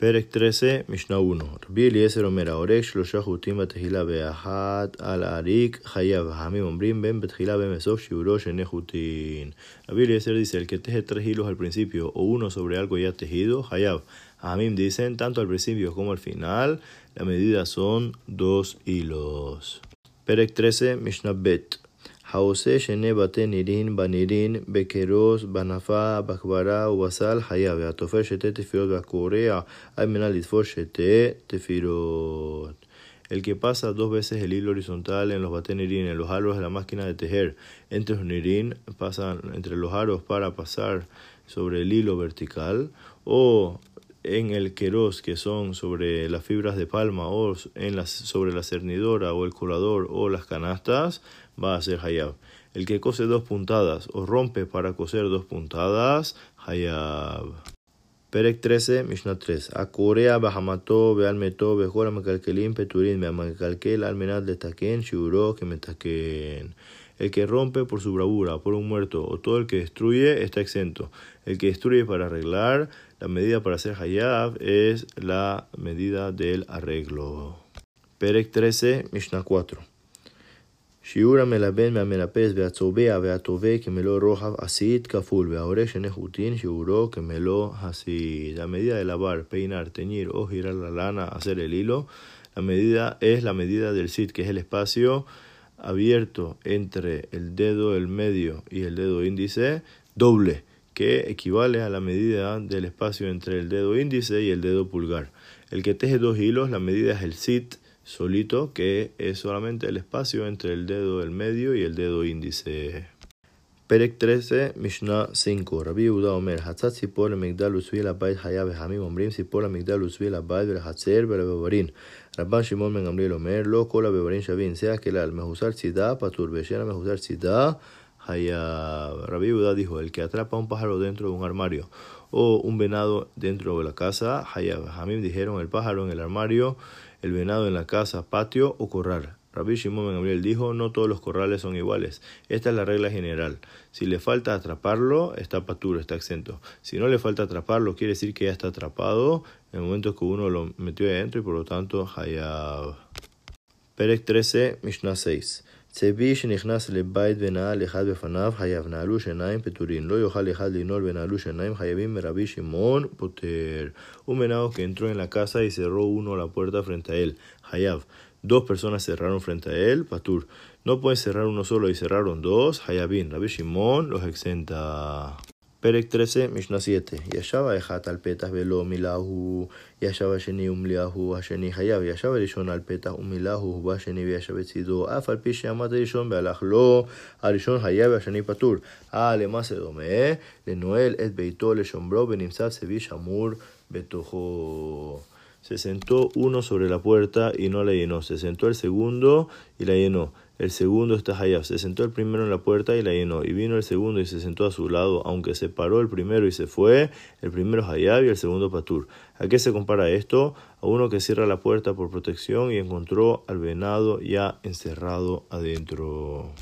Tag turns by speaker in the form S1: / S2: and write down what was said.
S1: פרק 13, משנה 1. רבי אליעזר אומר, ההורג שלושה חוטים בתחילה ואחת על האריק חייב. החכמים אומרים בין בתחילה בין בסוף שיעורו שני חוטין. Rabbi Eliezer dice, el que teje tres hilos al principio o uno sobre algo ya tejido, hayab. Hamim dicen, tanto al principio como al final, la medida son dos hilos. פרק 13, משנה ב' העושה שני בתי נירין בנירין, בכרוס, בנפה, בכברה ובסל חייב, והתופר שתי תפירות והקורע על מנת לתפור שתי תפירות. El que pasa dos veces el hilo horizontal en los batenerín, en los aros de la máquina de tejer, entre los nirín, pasan entre los aros para pasar sobre el hilo vertical, o en el queros que son sobre las fibras de palma o en las, sobre la cernidora o el colador o las canastas, va a ser hayab. El que cose dos puntadas o rompe para coser dos puntadas, hayab. Perec 13, Mishnah 3. Acorea, Bahamato, Bealmeto, Bejora, Mecalquelín, Peturín, Beamacalquel, Almenad, Letaquén, Shiburo, que El que rompe por su bravura, por un muerto, o todo el que destruye, está exento. El que destruye para arreglar, la medida para hacer hayab es la medida del arreglo. Perek 13, Mishnah 4. שיעור המלבן מהמנפס והצובע והטווה כמלוא רוחב עשית כפול והעורך שני חוטין שיעורו כמלוא עשית. La medida de lavar, peinar, teñir o girar la lana, hacer el hilo, la medida es la medida del sit, que es el espacio abierto entre el dedo el medio y el dedo índice, doble, que equivale a la medida del espacio entre el dedo índice y el dedo pulgar. El que teje dos hilos, la medida es el sit solito, que es solamente el espacio entre el dedo del medio y el dedo índice. Perec 13, Mishnah 5. Rabbi Yehuda Omer, Hatzat Sipor Amigdal Usvi la Bait Hayab Hamim Omrim Sipor Amigdal Usvi la Bait Verhatzer Verbebarin. Rabban Shimon Ben Gamliel Omer, Lo Kola Bebarin Shavin, sea que la Mehusar Sidá, Patur Beshena Mehusar Sidá, Ah, Rabiuda dijo, el que atrapa a un pájaro dentro de un armario o un venado dentro de la casa, Hayab ah, Hamim dijeron, el pájaro en el armario, el venado en la casa, patio o corral. Rabbi Shimon Ben Gabriel dijo, no todos los corrales son iguales. Esta es la regla general. Si le falta atraparlo, está paturo, está exento. Si no le falta atraparlo, quiere decir que ya está atrapado en el momento que uno lo metió adentro y por lo tanto Hayab. Ah, Perec 13, Mishnah 6. צבי שנכנס לבית ונעל אחד בפניו חייב נעלו שיניים פטורין לא יוכל אחד לנעול ונעלו שיניים חייבים מרבי שמעון פוטר un venado que entró en la casa y cerró uno la puerta frente a él hayab dos personas cerraron frente a él patur no pueden cerrar uno solo y cerraron dos hayabin Rabbi Shimon los exenta פרק 13, משנה 7. ישב האחד על פתח ולא מילאהו, ישב השני ומילאהו, השני חייב, ישב הראשון על פתח ומילאהו, ובא השני וישב בצידו, אף על פי שעמד הראשון והלך לו, הראשון חייב והשני פטור. אה, למעשה דומה, לנועל את ביתו לשומרו ונמצא צבי שמור בתוכו. Se sentó uno sobre la puerta y no la llenó. Se sentó el segundo y la llenó. El segundo está Hayab. Se sentó el primero en la puerta y la llenó. Y vino el segundo y se sentó a su lado. Aunque se paró el primero y se fue, el primero Hayab y el segundo Patur. ¿A qué se compara esto? A uno que cierra la puerta por protección y encontró al venado ya encerrado adentro.